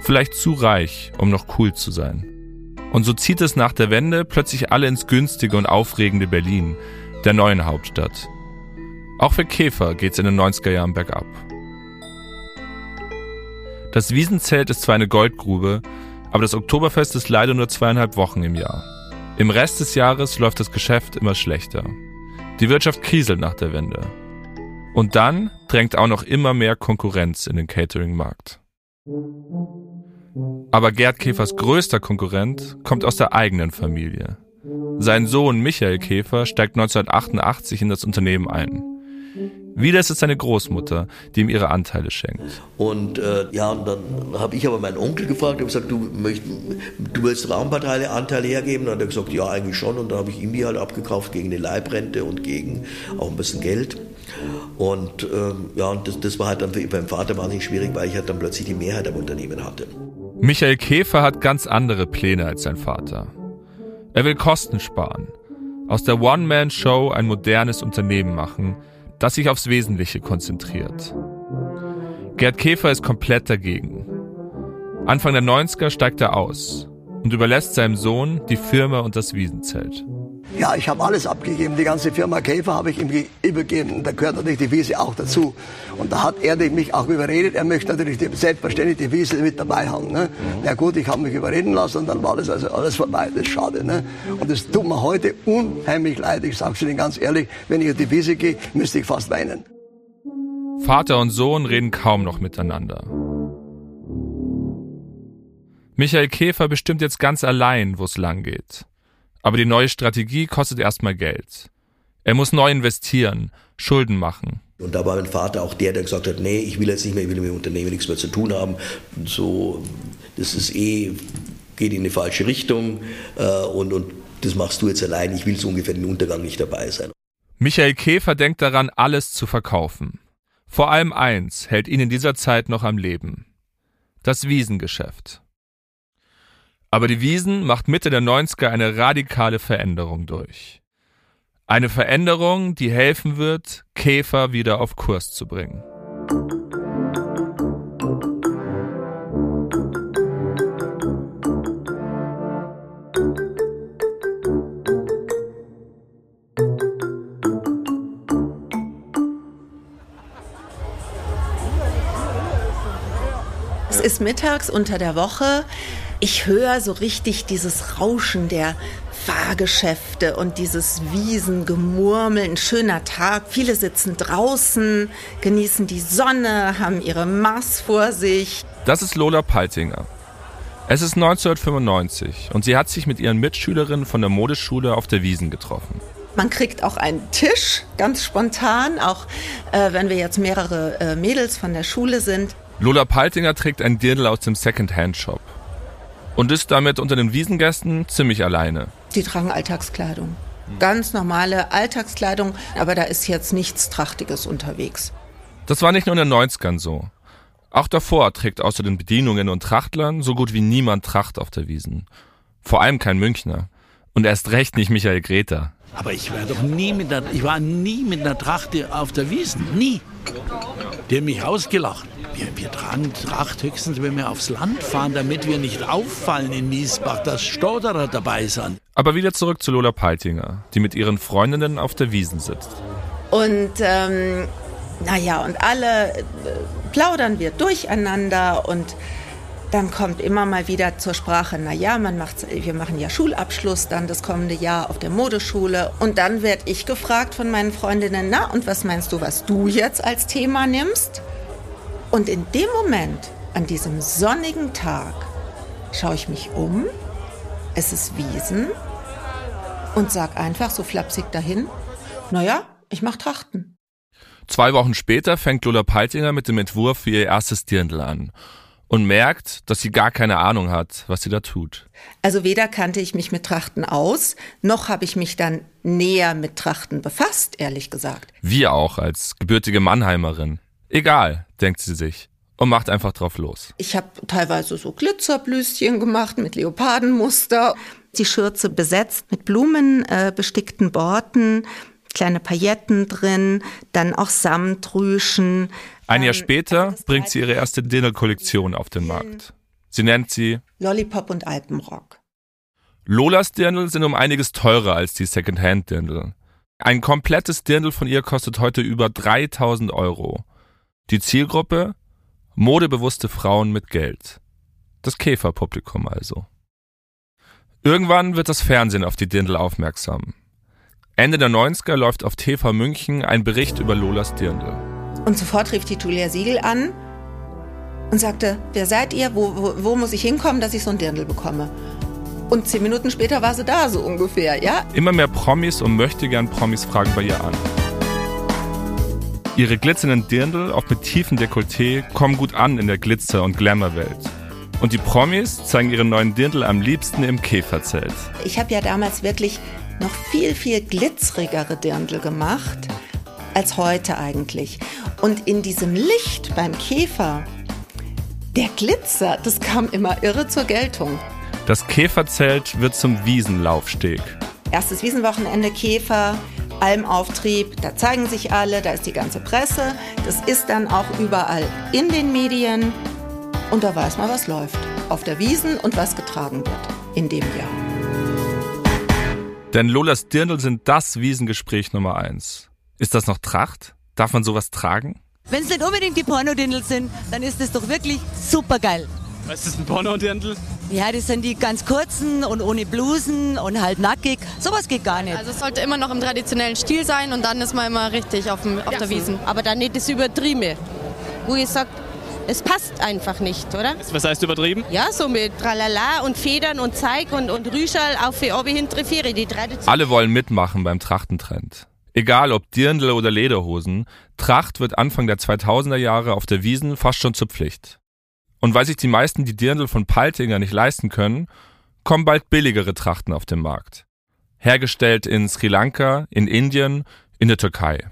Vielleicht zu reich, um noch cool zu sein. Und so zieht es nach der Wende plötzlich alle ins günstige und aufregende Berlin, der neuen Hauptstadt. Auch für Käfer geht's in den 90er Jahren bergab. Das Wiesenzelt ist zwar eine Goldgrube, aber das Oktoberfest ist leider nur zweieinhalb Wochen im Jahr. Im Rest des Jahres läuft das Geschäft immer schlechter. Die Wirtschaft kriselt nach der Wende. Und dann drängt auch noch immer mehr Konkurrenz in den Catering-Markt. Aber Gerd Käfers größter Konkurrent kommt aus der eigenen Familie. Sein Sohn Michael Käfer steigt 1988 in das Unternehmen ein. Wieder ist es seine Großmutter, die ihm ihre Anteile schenkt. Und äh, ja, und dann habe ich aber meinen Onkel gefragt, habe gesagt, du, möcht, du willst auch ein paar Teile, Anteile hergeben? Und dann hat er gesagt, ja, eigentlich schon. Und dann habe ich ihm die halt abgekauft gegen eine Leibrente und gegen auch ein bisschen Geld. Und ähm, ja, und das, das war halt dann für meinen Vater wahnsinnig schwierig, weil ich halt dann plötzlich die Mehrheit am Unternehmen hatte. Michael Käfer hat ganz andere Pläne als sein Vater. Er will Kosten sparen, aus der One-Man-Show ein modernes Unternehmen machen – das sich aufs Wesentliche konzentriert. Gerd Käfer ist komplett dagegen. Anfang der 90er steigt er aus und überlässt seinem Sohn die Firma und das Wiesenzelt. Ja, ich habe alles abgegeben. Die ganze Firma Käfer habe ich ihm übergeben. Da gehört natürlich die Wiese auch dazu. Und da hat er mich auch überredet. Er möchte natürlich die, selbstverständlich die Wiese mit dabei haben. Ne? Mhm. Ja gut, ich habe mich überreden lassen und dann war das also alles vorbei. Das ist schade. Ne? Und das tut mir heute unheimlich leid. Ich sage es Ihnen ganz ehrlich, wenn ich auf die Wiese gehe, müsste ich fast weinen. Vater und Sohn reden kaum noch miteinander. Michael Käfer bestimmt jetzt ganz allein, wo es lang geht. Aber die neue Strategie kostet erstmal Geld. Er muss neu investieren, Schulden machen. Und da war mein Vater auch der, der gesagt hat, nee, ich will jetzt nicht mehr, ich will mit dem Unternehmen nichts mehr zu tun haben. So, das ist eh, geht in eine falsche Richtung äh, und, und das machst du jetzt allein. Ich will so ungefähr den Untergang nicht dabei sein. Michael Käfer denkt daran, alles zu verkaufen. Vor allem eins hält ihn in dieser Zeit noch am Leben. Das Wiesengeschäft. Aber die Wiesen macht Mitte der 90er eine radikale Veränderung durch. Eine Veränderung, die helfen wird, Käfer wieder auf Kurs zu bringen. Es ist mittags unter der Woche ich höre so richtig dieses Rauschen der Fahrgeschäfte und dieses Wiesengemurmel, ein schöner Tag. Viele sitzen draußen, genießen die Sonne, haben ihre Mars vor sich. Das ist Lola Peitinger. Es ist 1995 und sie hat sich mit ihren Mitschülerinnen von der Modeschule auf der Wiesen getroffen. Man kriegt auch einen Tisch, ganz spontan, auch äh, wenn wir jetzt mehrere äh, Mädels von der Schule sind. Lola Peitinger trägt ein Dirndl aus dem Second-Hand-Shop. Und ist damit unter den Wiesengästen ziemlich alleine. Die tragen Alltagskleidung. Ganz normale Alltagskleidung, aber da ist jetzt nichts Trachtiges unterwegs. Das war nicht nur in den 90ern so. Auch davor trägt außer den Bedienungen und Trachtlern so gut wie niemand Tracht auf der Wiesen. Vor allem kein Münchner. Und erst recht nicht Michael Greta. Aber ich war doch nie mit einer, ich war nie mit einer Tracht auf der Wiesen. Nie. Die haben mich ausgelacht. Wir, wir tragen Tracht höchstens, wenn wir aufs Land fahren, damit wir nicht auffallen in Miesbach, dass Stotterer dabei sind. Aber wieder zurück zu Lola Peitinger, die mit ihren Freundinnen auf der Wiesen sitzt. Und ähm, naja, und alle äh, plaudern wir durcheinander und dann kommt immer mal wieder zur Sprache, naja, man macht, wir machen ja Schulabschluss dann das kommende Jahr auf der Modeschule. Und dann werde ich gefragt von meinen Freundinnen, na, und was meinst du, was du jetzt als Thema nimmst? Und in dem Moment, an diesem sonnigen Tag, schaue ich mich um, es ist Wiesen und sag einfach so flapsig dahin, naja, ich mach Trachten. Zwei Wochen später fängt Lola Peitinger mit dem Entwurf für ihr erstes Dirndl an und merkt, dass sie gar keine Ahnung hat, was sie da tut. Also weder kannte ich mich mit Trachten aus, noch habe ich mich dann näher mit Trachten befasst, ehrlich gesagt. Wir auch als gebürtige Mannheimerin. Egal, denkt sie sich und macht einfach drauf los. Ich habe teilweise so Glitzerblüschen gemacht mit Leopardenmuster, die Schürze besetzt mit blumenbestickten äh, Borten, kleine Pailletten drin, dann auch Samtrüschen. Ein Jahr später bringt sie ihre erste Dirndl-Kollektion auf den Markt. Sie nennt sie Lollipop und Alpenrock. Lolas Dirndl sind um einiges teurer als die Secondhand-Dirndl. Ein komplettes Dirndl von ihr kostet heute über 3000 Euro. Die Zielgruppe? Modebewusste Frauen mit Geld. Das Käferpublikum also. Irgendwann wird das Fernsehen auf die Dirndl aufmerksam. Ende der 90er läuft auf TV München ein Bericht über Lolas Dirndl. Und sofort rief die Julia Siegel an und sagte, wer seid ihr, wo, wo, wo muss ich hinkommen, dass ich so ein Dirndl bekomme? Und zehn Minuten später war sie da, so ungefähr, ja? Immer mehr Promis und möchte gern Promis fragen bei ihr an. Ihre glitzernden Dirndl, auch mit tiefen Dekolleté, kommen gut an in der Glitzer- und Glamour-Welt. Und die Promis zeigen ihre neuen Dirndl am liebsten im Käferzelt. Ich habe ja damals wirklich noch viel, viel glitzerigere Dirndl gemacht als heute eigentlich. Und in diesem Licht beim Käfer, der Glitzer, das kam immer irre zur Geltung. Das Käferzelt wird zum Wiesenlaufsteg. Erstes Wiesenwochenende Käfer, Almauftrieb, da zeigen sich alle, da ist die ganze Presse. Das ist dann auch überall in den Medien. Und da weiß man, was läuft. Auf der Wiesen und was getragen wird in dem Jahr. Denn Lolas Dirndl sind das Wiesengespräch Nummer eins. Ist das noch Tracht? Darf man sowas tragen? Wenn es nicht unbedingt die Pornodirndl sind, dann ist das doch wirklich super geil. Was ist ein Pornodirndl? Ja, das sind die ganz kurzen und ohne Blusen und halt nackig. Sowas geht gar nicht. Also es sollte immer noch im traditionellen Stil sein und dann ist man immer richtig auf, dem, auf ja, der Wiesen. Aber dann nicht das Übertriebene. Wo ihr sagt, es passt einfach nicht, oder? Was heißt übertrieben? Ja, so mit Tralala und Federn und Zeig und, und Rüschal auf für Obi hintere Viere, die Tradition. Alle wollen mitmachen beim Trachtentrend. Egal ob Dirndl oder Lederhosen, Tracht wird Anfang der 2000er Jahre auf der Wiesen fast schon zur Pflicht. Und weil sich die meisten die Dirndl von Paltinger nicht leisten können, kommen bald billigere Trachten auf den Markt. Hergestellt in Sri Lanka, in Indien, in der Türkei.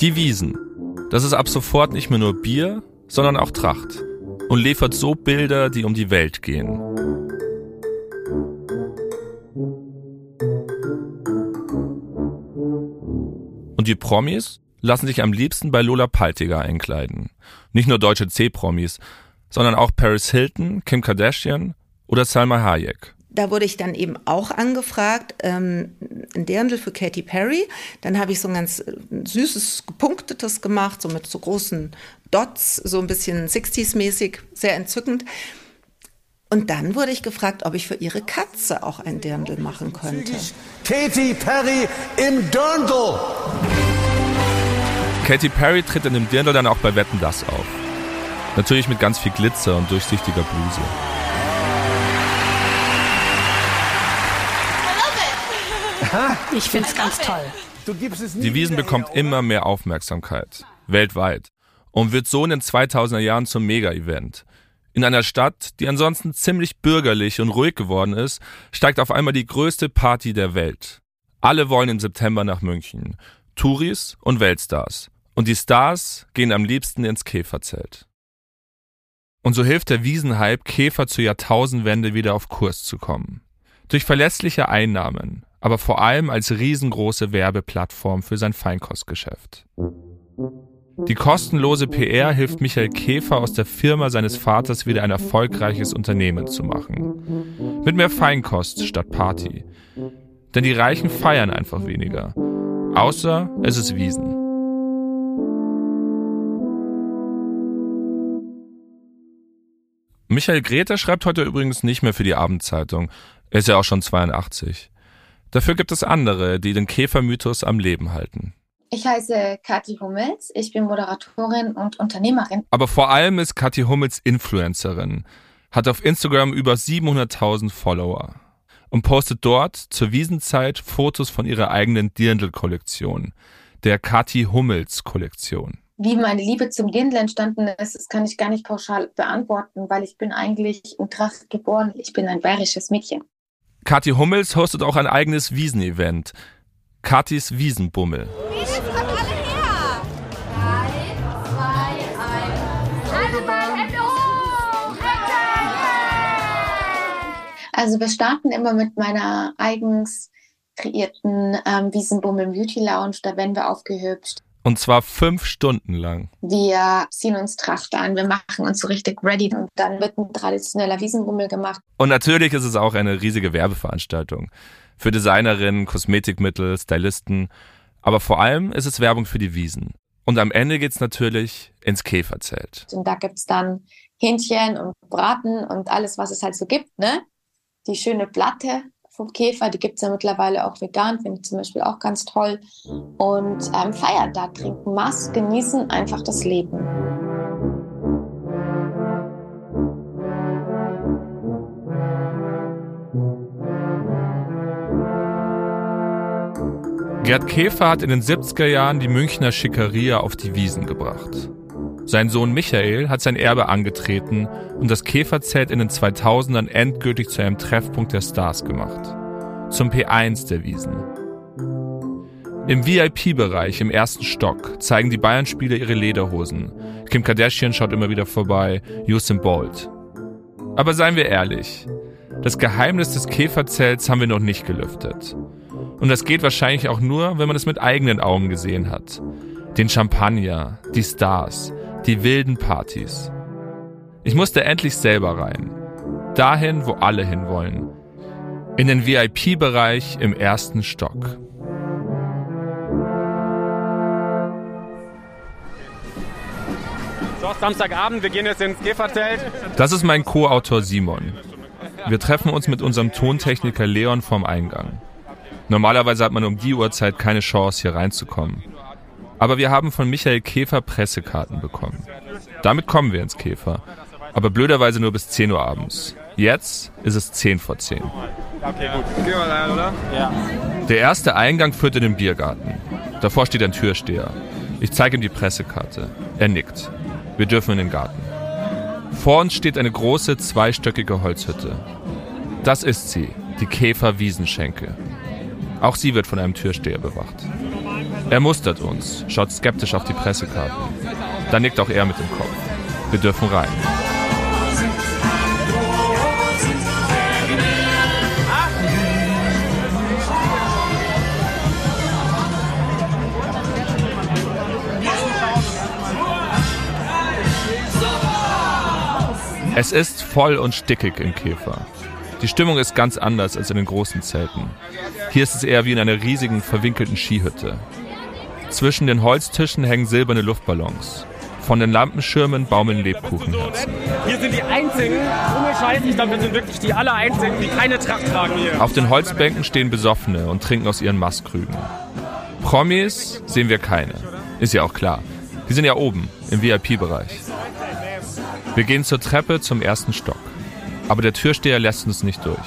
Die Wiesen. Das ist ab sofort nicht mehr nur Bier, sondern auch Tracht und liefert so Bilder, die um die Welt gehen. Und die Promis lassen sich am liebsten bei Lola Paltiger einkleiden. Nicht nur deutsche C-Promis, sondern auch Paris Hilton, Kim Kardashian oder Salma Hayek da wurde ich dann eben auch angefragt, ähm, ein Dirndl für Katy Perry. Dann habe ich so ein ganz äh, süßes, gepunktetes gemacht, so mit so großen Dots, so ein bisschen 60s-mäßig, sehr entzückend. Und dann wurde ich gefragt, ob ich für ihre Katze auch ein Dirndl machen könnte. Katy Perry im Dirndl! Katy Perry tritt in dem Dirndl dann auch bei Wetten das auf. Natürlich mit ganz viel Glitzer und durchsichtiger Bluse. Ich finde es ganz toll. Die Wiesen bekommt immer mehr Aufmerksamkeit, weltweit, und wird so in den 2000er Jahren zum Mega-Event. In einer Stadt, die ansonsten ziemlich bürgerlich und ruhig geworden ist, steigt auf einmal die größte Party der Welt. Alle wollen im September nach München. Touris und Weltstars. Und die Stars gehen am liebsten ins Käferzelt. Und so hilft der Wiesenhype Käfer zur Jahrtausendwende wieder auf Kurs zu kommen. Durch verlässliche Einnahmen, aber vor allem als riesengroße Werbeplattform für sein Feinkostgeschäft. Die kostenlose PR hilft Michael Käfer aus der Firma seines Vaters wieder ein erfolgreiches Unternehmen zu machen. Mit mehr Feinkost statt Party. Denn die Reichen feiern einfach weniger. Außer es ist Wiesen. Michael Greta schreibt heute übrigens nicht mehr für die Abendzeitung. Er ist ja auch schon 82. Dafür gibt es andere, die den Käfermythos am Leben halten. Ich heiße Kathi Hummels, ich bin Moderatorin und Unternehmerin. Aber vor allem ist Kathi Hummels Influencerin, hat auf Instagram über 700.000 Follower und postet dort zur Wiesenzeit Fotos von ihrer eigenen Dirndl-Kollektion, der Kathi Hummels Kollektion. Wie meine Liebe zum Dirndl entstanden ist, das kann ich gar nicht pauschal beantworten, weil ich bin eigentlich in Tracht geboren. Ich bin ein bayerisches Mädchen. Kathi Hummels hostet auch ein eigenes Wiesenevent. Kathis Wiesenbummel. Also wir starten immer mit meiner eigens kreierten ähm, Wiesenbummel Beauty Lounge. Da werden wir aufgehübscht. Und zwar fünf Stunden lang. Wir ziehen uns Tracht an, wir machen uns so richtig ready und dann wird ein traditioneller Wiesenbummel gemacht. Und natürlich ist es auch eine riesige Werbeveranstaltung. Für Designerinnen, Kosmetikmittel, Stylisten. Aber vor allem ist es Werbung für die Wiesen. Und am Ende geht's natürlich ins Käferzelt. Und da gibt's dann Hähnchen und Braten und alles, was es halt so gibt, ne? Die schöne Platte vom Käfer, die gibt es ja mittlerweile auch vegan, finde ich zum Beispiel auch ganz toll. Und ähm, feiern da, trinken Mass, genießen einfach das Leben. Gerd Käfer hat in den 70er Jahren die Münchner Schickeria auf die Wiesen gebracht. Sein Sohn Michael hat sein Erbe angetreten und das Käferzelt in den 2000ern endgültig zu einem Treffpunkt der Stars gemacht. Zum P1 der Wiesen. Im VIP-Bereich im ersten Stock zeigen die Bayern-Spieler ihre Lederhosen. Kim Kardashian schaut immer wieder vorbei, Usain Bolt. Aber seien wir ehrlich, das Geheimnis des Käferzelts haben wir noch nicht gelüftet. Und das geht wahrscheinlich auch nur, wenn man es mit eigenen Augen gesehen hat. Den Champagner, die Stars, die wilden Partys. Ich musste endlich selber rein. Dahin, wo alle hinwollen. In den VIP-Bereich im ersten Stock. So, Samstagabend, wir gehen jetzt ins Käferzelt. Das ist mein Co-Autor Simon. Wir treffen uns mit unserem Tontechniker Leon vorm Eingang. Normalerweise hat man um die Uhrzeit keine Chance, hier reinzukommen. Aber wir haben von Michael Käfer Pressekarten bekommen. Damit kommen wir ins Käfer. Aber blöderweise nur bis 10 Uhr abends. Jetzt ist es 10 vor 10. Okay, gut. Gehen wir rein, oder? Ja. Der erste Eingang führt in den Biergarten. Davor steht ein Türsteher. Ich zeige ihm die Pressekarte. Er nickt. Wir dürfen in den Garten. Vor uns steht eine große zweistöckige Holzhütte. Das ist sie, die Käfer Wiesenschenke. Auch sie wird von einem Türsteher bewacht. Er mustert uns, schaut skeptisch auf die Pressekarten. Dann nickt auch er mit dem Kopf. Wir dürfen rein. Es ist voll und stickig im Käfer. Die Stimmung ist ganz anders als in den großen Zelten. Hier ist es eher wie in einer riesigen, verwinkelten Skihütte. Zwischen den Holztischen hängen silberne Luftballons. Von den Lampenschirmen baumeln Lebkuchenherzen. Wir sind die Einzigen, ohne Scheiß, ich glaube, wir sind wirklich die aller Einzigen, die keine Tracht tragen hier. Auf den Holzbänken stehen Besoffene und trinken aus ihren Mastkrügen. Promis sehen wir keine. Ist ja auch klar. Die sind ja oben, im VIP-Bereich. Wir gehen zur Treppe zum ersten Stock. Aber der Türsteher lässt uns nicht durch.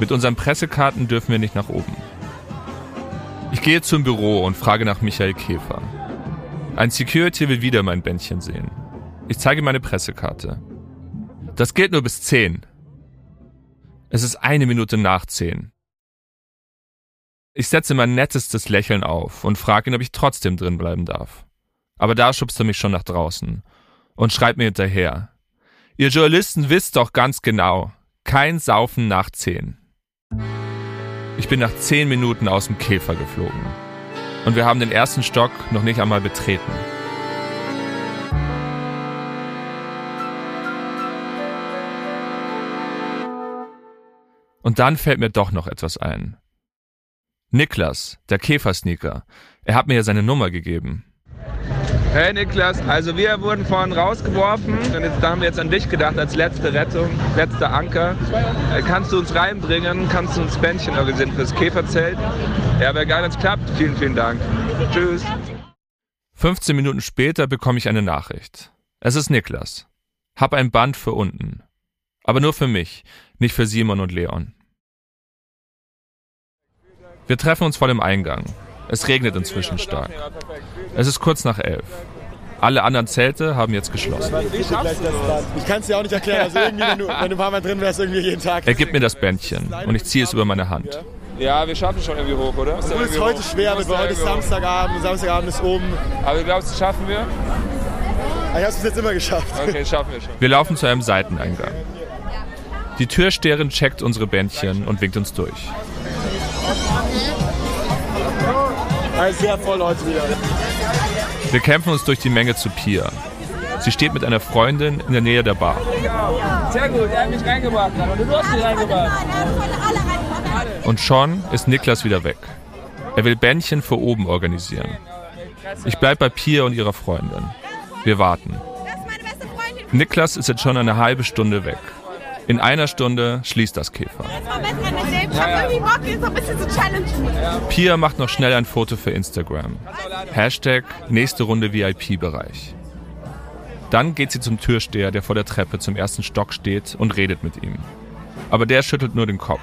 Mit unseren Pressekarten dürfen wir nicht nach oben. Ich gehe zum Büro und frage nach Michael Käfer. Ein Security will wieder mein Bändchen sehen. Ich zeige meine Pressekarte. Das gilt nur bis zehn. Es ist eine Minute nach zehn. Ich setze mein nettestes Lächeln auf und frage ihn, ob ich trotzdem drin bleiben darf. Aber da schubst er mich schon nach draußen und schreibt mir hinterher. Ihr Journalisten wisst doch ganz genau, kein Saufen nach zehn. Ich bin nach zehn Minuten aus dem Käfer geflogen. Und wir haben den ersten Stock noch nicht einmal betreten. Und dann fällt mir doch noch etwas ein. Niklas, der Käfersneaker, er hat mir ja seine Nummer gegeben. Hey Niklas, also wir wurden vorhin rausgeworfen und jetzt, da haben wir jetzt an dich gedacht als letzte Rettung, letzter Anker. Äh, kannst du uns reinbringen? Kannst du uns Bändchen organisieren fürs Käferzelt? Ja, wäre geil, wenn es klappt. Vielen, vielen Dank. Tschüss. 15 Minuten später bekomme ich eine Nachricht. Es ist Niklas. Hab ein Band für unten. Aber nur für mich, nicht für Simon und Leon. Wir treffen uns vor dem Eingang. Es regnet inzwischen stark. Es ist kurz nach elf. Alle anderen Zelte haben jetzt geschlossen. Ich kann es dir auch nicht erklären. Also irgendwie, wenn du, wenn du ein paar Mal drin wärst, irgendwie jeden Tag. Er gibt mir das Bändchen und ich ziehe es über meine Hand. Ja, wir schaffen schon irgendwie hoch, oder? Obwohl es heute schwer wird, weil heute ist Samstagabend. Samstagabend ist oben. Aber du glaubst, das schaffen wir? Ich habe es bis jetzt immer geschafft. Okay, schaffen wir schon. Wir laufen zu einem Seiteneingang. Die Türsteherin checkt unsere Bändchen und winkt uns durch. Also sehr voll heute wieder. Wir kämpfen uns durch die Menge zu Pia. Sie steht mit einer Freundin in der Nähe der Bar. Sehr gut, er hat mich reingebracht und du hast mich reingebracht. Und schon ist Niklas wieder weg. Er will Bändchen für oben organisieren. Ich bleib bei Pia und ihrer Freundin. Wir warten. Niklas ist jetzt schon eine halbe Stunde weg. In einer Stunde schließt das Käfer. Pia macht noch schnell ein Foto für Instagram. Hashtag nächste Runde VIP-Bereich. Dann geht sie zum Türsteher, der vor der Treppe zum ersten Stock steht und redet mit ihm. Aber der schüttelt nur den Kopf.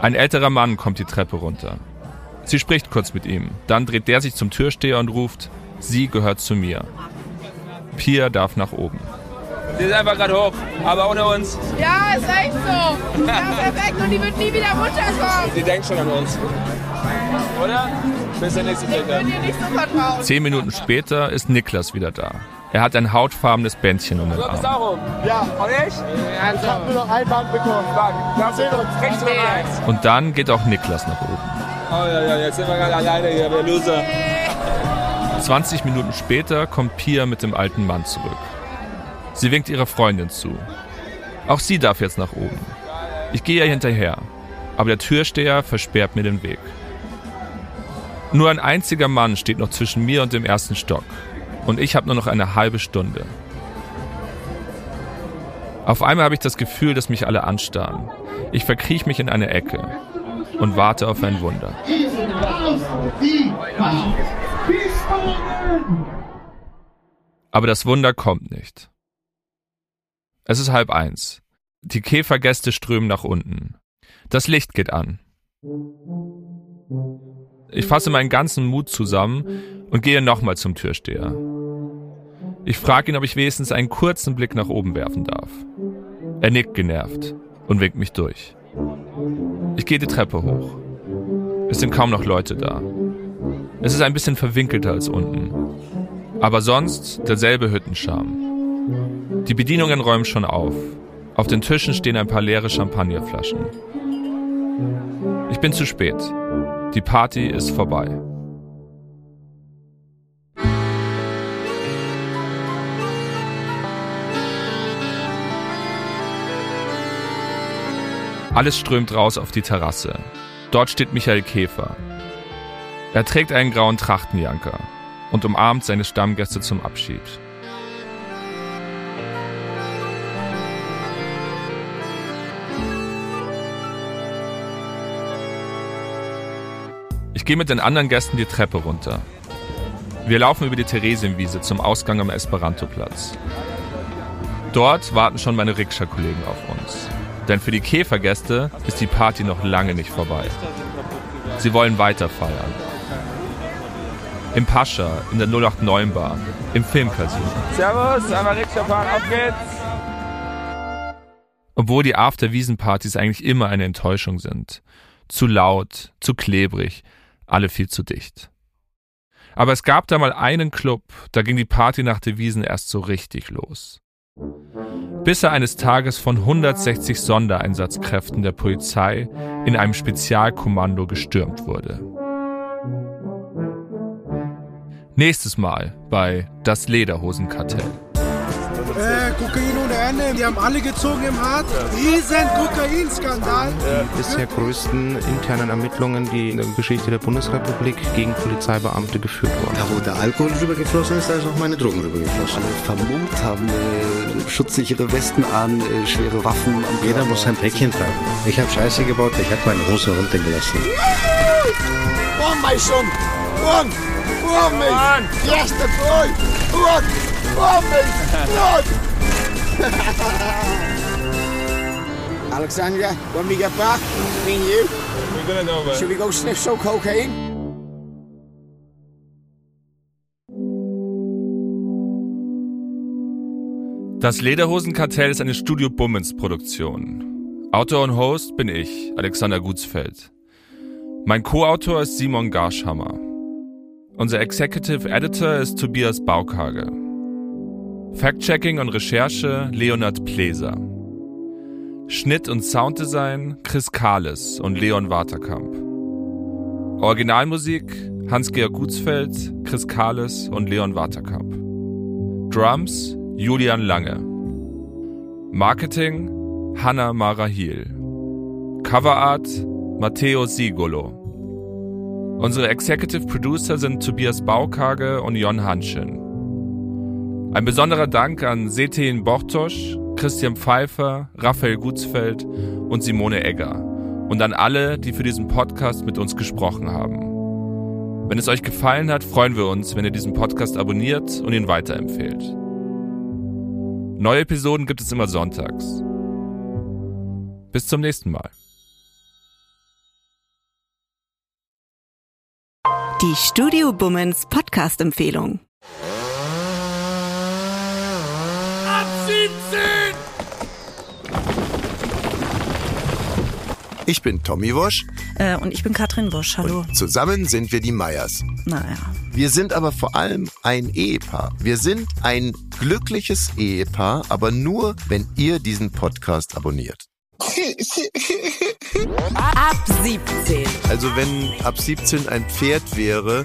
Ein älterer Mann kommt die Treppe runter. Sie spricht kurz mit ihm, dann dreht der sich zum Türsteher und ruft, sie gehört zu mir. Pia darf nach oben. Die ist einfach gerade hoch, aber ohne uns. Ja, ist echt so. Ja, perfekt. Und die wird nie wieder runterkommen. Die denkt schon an uns. Oder? Bis der nächste nicht so. Zehn Minuten später ist Niklas wieder da. Er hat ein hautfarbenes Bändchen um den Arm. oben. Ja. Und ich? Ich habe nur noch ein Band bekommen. Wir sehen uns. Rechts oder rechts? Und dann geht auch Niklas nach oben. Oh ja, ja, jetzt sind wir gerade alleine hier, wir Loser. 20 Minuten später kommt Pia mit dem alten Mann zurück. Sie winkt ihrer Freundin zu. Auch sie darf jetzt nach oben. Ich gehe ihr hinterher, aber der Türsteher versperrt mir den Weg. Nur ein einziger Mann steht noch zwischen mir und dem ersten Stock. Und ich habe nur noch eine halbe Stunde. Auf einmal habe ich das Gefühl, dass mich alle anstarren. Ich verkriech mich in eine Ecke und warte auf ein Wunder. Aber das Wunder kommt nicht. Es ist halb eins. Die Käfergäste strömen nach unten. Das Licht geht an. Ich fasse meinen ganzen Mut zusammen und gehe nochmal zum Türsteher. Ich frage ihn, ob ich wenigstens einen kurzen Blick nach oben werfen darf. Er nickt genervt und winkt mich durch. Ich gehe die Treppe hoch. Es sind kaum noch Leute da. Es ist ein bisschen verwinkelter als unten. Aber sonst derselbe Hüttenscharme. Die Bedienungen räumen schon auf. Auf den Tischen stehen ein paar leere Champagnerflaschen. Ich bin zu spät. Die Party ist vorbei. Alles strömt raus auf die Terrasse. Dort steht Michael Käfer. Er trägt einen grauen Trachtenjanker und umarmt seine Stammgäste zum Abschied. Ich gehe mit den anderen Gästen die Treppe runter. Wir laufen über die Theresienwiese zum Ausgang am Esperantoplatz. Dort warten schon meine Rikscha-Kollegen auf uns. Denn für die Käfergäste ist die Party noch lange nicht vorbei. Sie wollen weiter feiern. Im Pascha, in der 089 Bar, im Filmcasino. Servus, einmal Rikscha fahren, auf geht's. Obwohl die After-Wiesen-Partys eigentlich immer eine Enttäuschung sind. Zu laut, zu klebrig, alle viel zu dicht. Aber es gab da mal einen Club, da ging die Party nach der Wiesen erst so richtig los. Bis er eines Tages von 160 Sondereinsatzkräften der Polizei in einem Spezialkommando gestürmt wurde. Nächstes Mal bei Das Lederhosenkartell. Äh, Kokain Ende. Die haben alle gezogen im Hart. Riesen Kokainskandal. Die bisher größten internen Ermittlungen, die in der Geschichte der Bundesrepublik gegen Polizeibeamte geführt wurden. Da wo der Alkohol rübergeflossen ist, da ist auch meine Drogen rübergeflossen. Alle vermummt haben äh, schutzsichere Westen an, äh, schwere Waffen. Am Jeder muss sein Päckchen tragen. Ich habe Scheiße gebaut, ich habe meine Hose runtergelassen. Boah, mein Sohn. Boah, boah, mich. Erster Goal. Boah, boah, mich. Blood. Alexandra, when we get back, me and you, we're gonna know, man. Should we go sniff some cocaine? Das Lederhosenkartell ist eine Studio Bummens Produktion. Autor und Host bin ich, Alexander Gutsfeld. Mein Co-Autor ist Simon Garschhammer. Unser Executive Editor ist Tobias Baukage. Fact-Checking und Recherche Leonard Pleser. Schnitt und Sounddesign Chris Kahles und Leon Waterkamp. Originalmusik Hans-Georg Gutsfeld, Chris Kahles und Leon Waterkamp. Drums Julian Lange. Marketing Hanna Marahil. Coverart Matteo Sigolo. Unsere Executive Producer sind Tobias Baukage und Jon Hanschen. Ein besonderer Dank an Setin Bortosch, Christian Pfeiffer, Raphael Gutsfeld und Simone Egger und an alle, die für diesen Podcast mit uns gesprochen haben. Wenn es euch gefallen hat, freuen wir uns, wenn ihr diesen Podcast abonniert und ihn weiterempfehlt. Neue Episoden gibt es immer sonntags. Bis zum nächsten Mal. Die Studio Bummens Podcast-Empfehlung. Ich bin Tommy Wosch. Äh, und ich bin Katrin Wosch. Hallo. Und zusammen sind wir die Meyers. Naja. Wir sind aber vor allem ein Ehepaar. Wir sind ein glückliches Ehepaar, aber nur, wenn ihr diesen Podcast abonniert. Ab 17. Also wenn ab 17 ein Pferd wäre,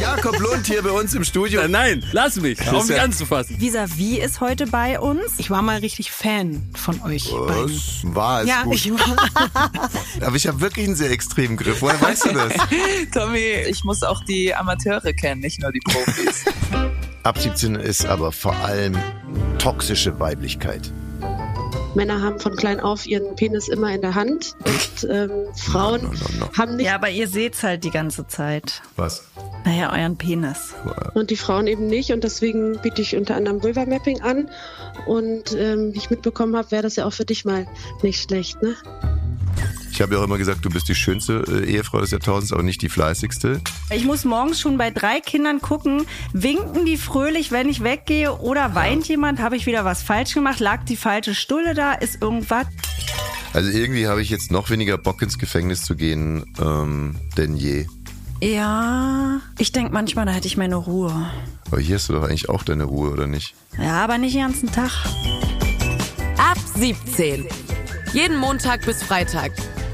Jakob Lund hier bei uns im Studio. Nein, lass mich. Hör mich anzufassen. Visavi ist heute bei uns. Ich war mal richtig Fan von euch beiden. Was? War es Ja, gut. ich war. Aber ich habe wirklich einen sehr extremen Griff. Woher weißt du das? Tommy, ich muss auch die Amateure kennen, nicht nur die Profis. Ab 17 ist aber vor allem toxische Weiblichkeit. Männer haben von klein auf ihren Penis immer in der Hand und ähm, Frauen haben nicht Ja, aber ihr seht's halt die ganze Zeit. Was? Naja, euren Penis. und die Frauen eben nicht und deswegen biete ich unter anderem Vulva Mapping an und ähm, wie ich mitbekommen habe, wäre das ja auch für dich mal nicht schlecht, ne? Ich habe ja auch immer gesagt, du bist die schönste äh, Ehefrau des Jahrtausends, aber nicht die fleißigste. Ich muss morgens schon bei drei Kindern gucken, winken die fröhlich, wenn ich weggehe oder weint jemand, habe ich wieder was falsch gemacht, lag die falsche Stulle da, ist irgendwas. Also irgendwie habe ich jetzt noch weniger Bock ins Gefängnis zu gehen ähm, denn je. Ja, ich denke manchmal, da hätte ich meine Ruhe. Aber hier hast du doch eigentlich auch deine Ruhe, oder nicht? Ja, aber nicht den ganzen Tag. Ab 17. Jeden Montag bis Freitag.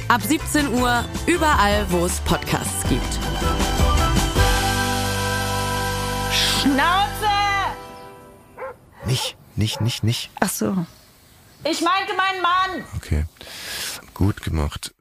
Ab 17 Uhr überall, wo es Podcasts gibt. Schnauze! Nicht, nicht, nicht, nicht. Ach so. Ich meinte meinen Mann. Okay. Gut gemacht.